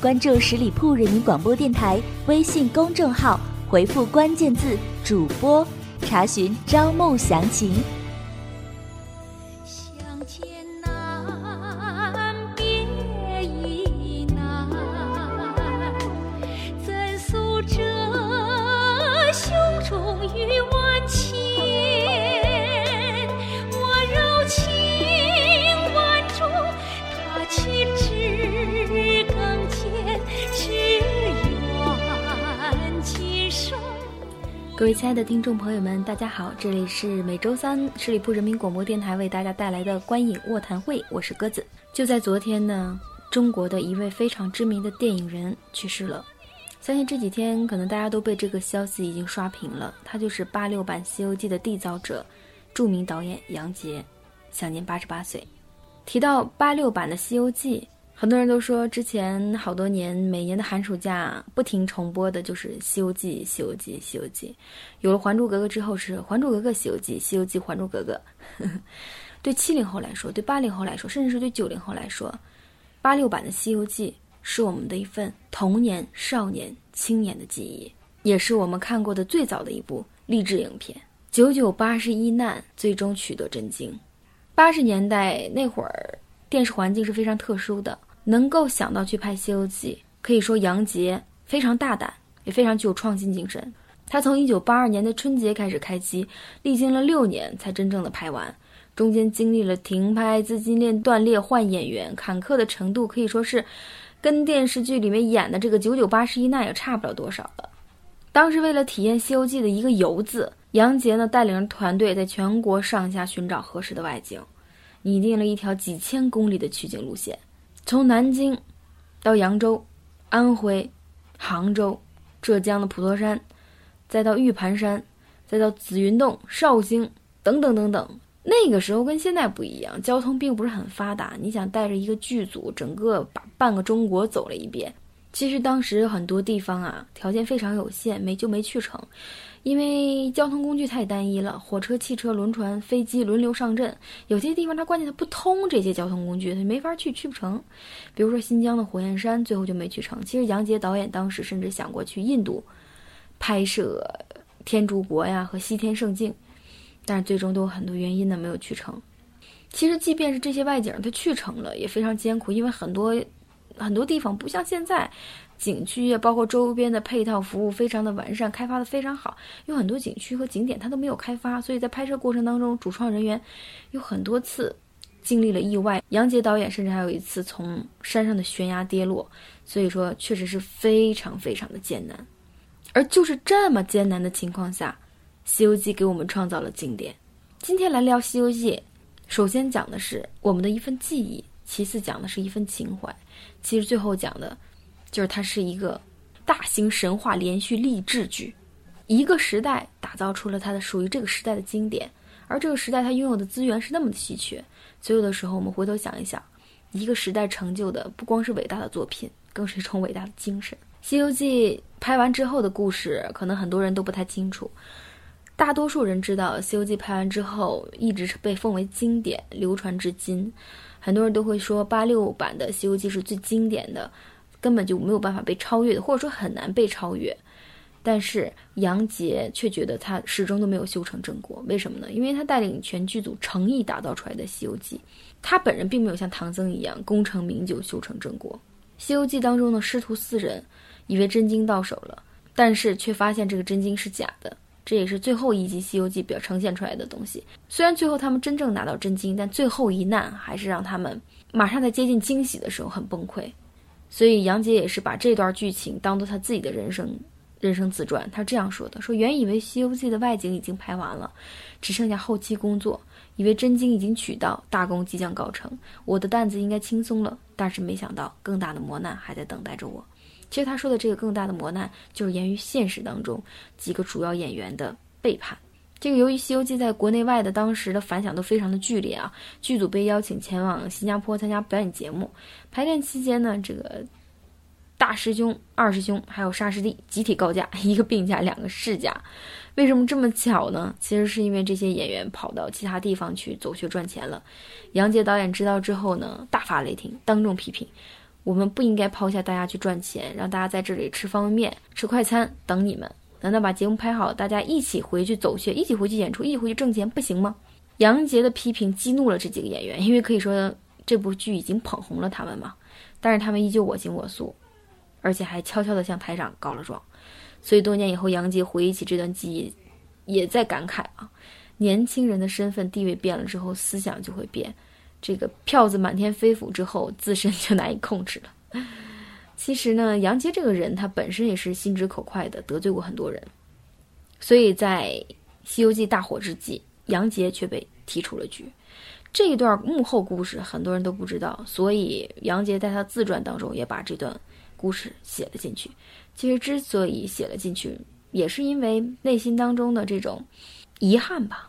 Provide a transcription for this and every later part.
关注十里铺人民广播电台微信公众号，回复关键字“主播”，查询招募详情。各位亲爱的听众朋友们，大家好，这里是每周三十里铺人民广播电台为大家带来的观影卧谈会，我是鸽子。就在昨天呢，中国的一位非常知名的电影人去世了。相信这几天可能大家都被这个消息已经刷屏了，他就是八六版《西游记》的缔造者，著名导演杨洁，享年八十八岁。提到八六版的《西游记》。很多人都说，之前好多年，每年的寒暑假不停重播的就是《西游记》《西游记》《西游记》。有了《还珠格格》之后，是《还珠格格》《西游记》《西游记》《还珠格格》。对七零后来说，对八零后来说，甚至是对九零后来说，八六版的《西游记》是我们的一份童年、少年、青年的记忆，也是我们看过的最早的一部励志影片。九九八十一难，最终取得真经。八十年代那会儿，电视环境是非常特殊的。能够想到去拍《西游记》，可以说杨洁非常大胆，也非常具有创新精神。他从1982年的春节开始开机，历经了六年才真正的拍完，中间经历了停拍、资金链断裂、换演员，坎坷的程度可以说是跟电视剧里面演的这个九九八十一难也差不了多少了。当时为了体验《西游记》的一个“游”字，杨洁呢带领着团队在全国上下寻找合适的外景，拟定了一条几千公里的取景路线。从南京到扬州、安徽、杭州、浙江的普陀山，再到玉盘山，再到紫云洞、绍兴等等等等。那个时候跟现在不一样，交通并不是很发达。你想带着一个剧组，整个把半个中国走了一遍，其实当时很多地方啊，条件非常有限，没就没去成。因为交通工具太单一了，火车、汽车、轮船、飞机轮流上阵，有些地方它关键它不通这些交通工具，它没法去，去不成。比如说新疆的火焰山，最后就没去成。其实杨洁导演当时甚至想过去印度拍摄《天竺国》呀和《西天圣境》，但是最终都有很多原因呢没有去成。其实即便是这些外景它去成了，也非常艰苦，因为很多很多地方不像现在。景区也包括周边的配套服务非常的完善，开发的非常好。有很多景区和景点它都没有开发，所以在拍摄过程当中，主创人员有很多次经历了意外。杨洁导演甚至还有一次从山上的悬崖跌落，所以说确实是非常非常的艰难。而就是这么艰难的情况下，《西游记》给我们创造了经典。今天来聊《西游记》，首先讲的是我们的一份记忆，其次讲的是一份情怀，其实最后讲的。就是它是一个大型神话连续励志剧，一个时代打造出了它的属于这个时代的经典，而这个时代它拥有的资源是那么的稀缺，所以有的时候我们回头想一想，一个时代成就的不光是伟大的作品，更是一种伟大的精神。《西游记》拍完之后的故事，可能很多人都不太清楚，大多数人知道《西游记》拍完之后一直是被奉为经典，流传至今，很多人都会说八六版的《西游记》是最经典的。根本就没有办法被超越的，或者说很难被超越。但是杨洁却觉得他始终都没有修成正果，为什么呢？因为他带领全剧组诚意打造出来的《西游记》，他本人并没有像唐僧一样功成名就、修成正果。《西游记》当中的师徒四人以为真经到手了，但是却发现这个真经是假的，这也是最后一集《西游记》表呈现出来的东西。虽然最后他们真正拿到真经，但最后一难还是让他们马上在接近惊喜的时候很崩溃。所以杨洁也是把这段剧情当做他自己的人生人生自传，他这样说的：说原以为《西游记》的外景已经拍完了，只剩下后期工作，以为真经已经取到，大功即将告成，我的担子应该轻松了。但是没想到，更大的磨难还在等待着我。其实他说的这个更大的磨难，就是源于现实当中几个主要演员的背叛。这个由于《西游记》在国内外的当时的反响都非常的剧烈啊，剧组被邀请前往新加坡参加表演节目，排练期间呢，这个。大师兄、二师兄还有沙师弟集体告假，一个病假，两个事假。为什么这么巧呢？其实是因为这些演员跑到其他地方去走穴赚钱了。杨洁导演知道之后呢，大发雷霆，当众批评：我们不应该抛下大家去赚钱，让大家在这里吃方便面、吃快餐等你们。难道把节目拍好，大家一起回去走穴，一起回去演出，一起回去挣钱，不行吗？杨洁的批评激怒了这几个演员，因为可以说这部剧已经捧红了他们嘛。但是他们依旧我行我素。而且还悄悄地向台长告了状，所以多年以后，杨洁回忆起这段记忆，也在感慨啊，年轻人的身份地位变了之后，思想就会变。这个票子满天飞舞之后，自身就难以控制了。其实呢，杨洁这个人，他本身也是心直口快的，得罪过很多人，所以在《西游记》大火之际，杨洁却被踢出了局。这一段幕后故事，很多人都不知道，所以杨洁在他自传当中也把这段。故事写了进去，其实之所以写了进去，也是因为内心当中的这种遗憾吧。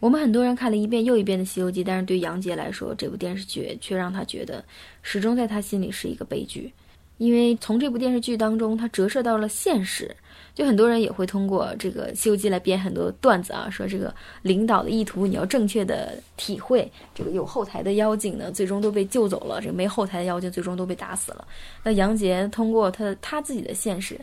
我们很多人看了一遍又一遍的《西游记》，但是对杨洁来说，这部电视剧却让他觉得始终在他心里是一个悲剧。因为从这部电视剧当中，它折射到了现实，就很多人也会通过这个《西游记》来编很多段子啊，说这个领导的意图你要正确的体会，这个有后台的妖精呢，最终都被救走了；这个没后台的妖精最终都被打死了。那杨洁通过他他自己的现实，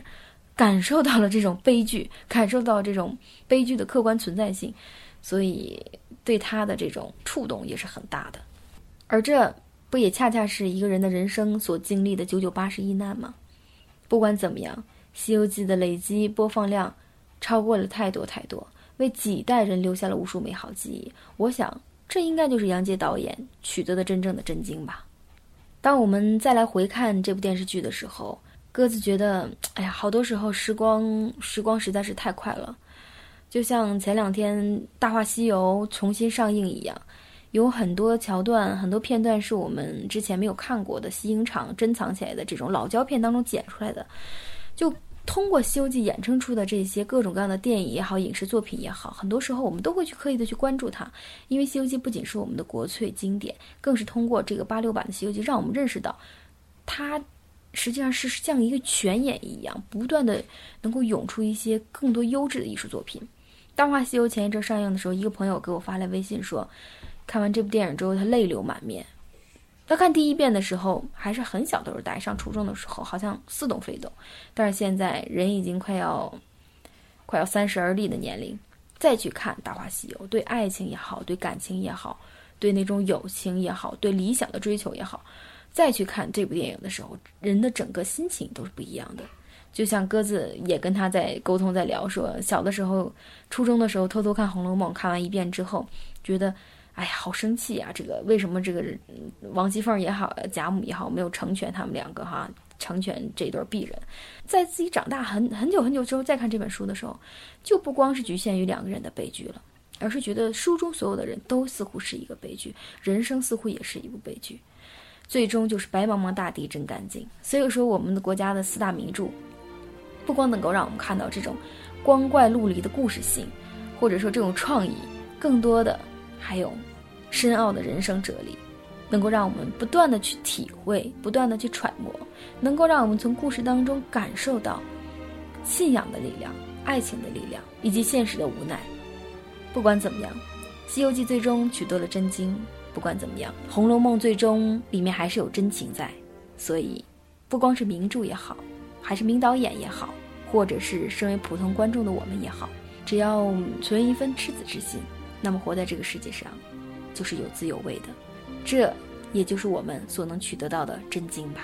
感受到了这种悲剧，感受到这种悲剧的客观存在性，所以对他的这种触动也是很大的，而这。不也恰恰是一个人的人生所经历的九九八十一难吗？不管怎么样，《西游记》的累积播放量超过了太多太多，为几代人留下了无数美好记忆。我想，这应该就是杨洁导演取得的真正的震惊吧。当我们再来回看这部电视剧的时候，鸽子觉得，哎呀，好多时候时光时光实在是太快了，就像前两天《大话西游》重新上映一样。有很多桥段、很多片段是我们之前没有看过的，西影厂珍藏起来的这种老胶片当中剪出来的。就通过《西游记》衍生出的这些各种各样的电影也好、影视作品也好，很多时候我们都会去刻意的去关注它，因为《西游记》不仅是我们的国粹经典，更是通过这个八六版的《西游记》，让我们认识到，它实际上是像一个泉眼一样，不断的能够涌出一些更多优质的艺术作品。《大话西游》前一阵上映的时候，一个朋友给我发来微信说。看完这部电影之后，他泪流满面。他看第一遍的时候还是很小的时候，大概上初中的时候，好像似懂非懂。但是现在人已经快要快要三十而立的年龄，再去看《大话西游》，对爱情也好，对感情也好，对那种友情也好，对理想的追求也好，再去看这部电影的时候，人的整个心情都是不一样的。就像鸽子也跟他在沟通，在聊说，小的时候，初中的时候偷偷看《红楼梦》，看完一遍之后，觉得。哎呀，好生气啊！这个为什么这个王熙凤也好，贾母也好，没有成全他们两个哈？成全这对璧人，在自己长大很很久很久之后再看这本书的时候，就不光是局限于两个人的悲剧了，而是觉得书中所有的人都似乎是一个悲剧，人生似乎也是一部悲剧，最终就是白茫茫大地真干净。所以说，我们的国家的四大名著，不光能够让我们看到这种光怪陆离的故事性，或者说这种创意，更多的还有。深奥的人生哲理，能够让我们不断的去体会，不断的去揣摩，能够让我们从故事当中感受到信仰的力量、爱情的力量以及现实的无奈。不管怎么样，《西游记》最终取得了真经；不管怎么样，《红楼梦》最终里面还是有真情在。所以，不光是名著也好，还是名导演也好，或者是身为普通观众的我们也好，只要存一份赤子之心，那么活在这个世界上。就是有滋有味的，这也就是我们所能取得到的真经吧。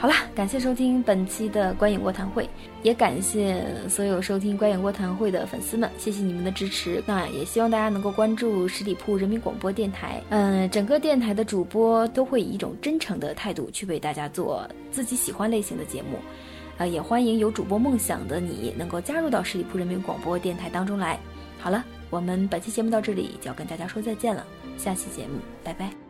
好了，感谢收听本期的观影卧谈会，也感谢所有收听观影卧谈会的粉丝们，谢谢你们的支持。那也希望大家能够关注十里铺人民广播电台，嗯，整个电台的主播都会以一种真诚的态度去为大家做自己喜欢类型的节目。呃，也欢迎有主播梦想的你能够加入到十里铺人民广播电台当中来。好了，我们本期节目到这里就要跟大家说再见了，下期节目拜拜。